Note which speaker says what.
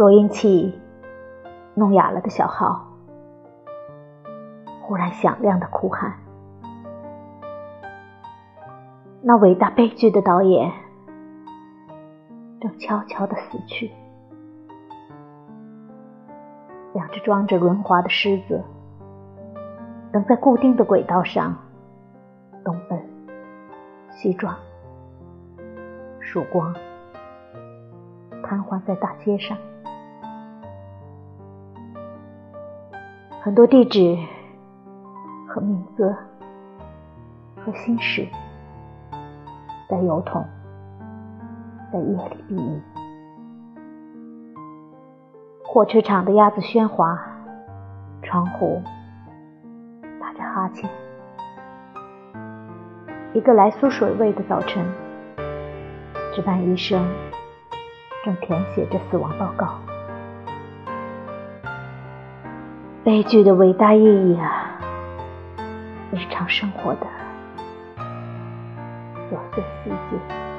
Speaker 1: 录音器弄哑了的小号，忽然响亮的哭喊。那伟大悲剧的导演正悄悄的死去。两只装着轮滑的狮子，等在固定的轨道上东奔西撞，曙光瘫痪在大街上。很多地址和名字和心事，在油桶在夜里低语。火车场的鸭子喧哗，窗户打着哈欠。一个来苏水味的早晨，值班医生正填写着死亡报告。悲剧的伟大意义啊，日常生活的琐碎细节。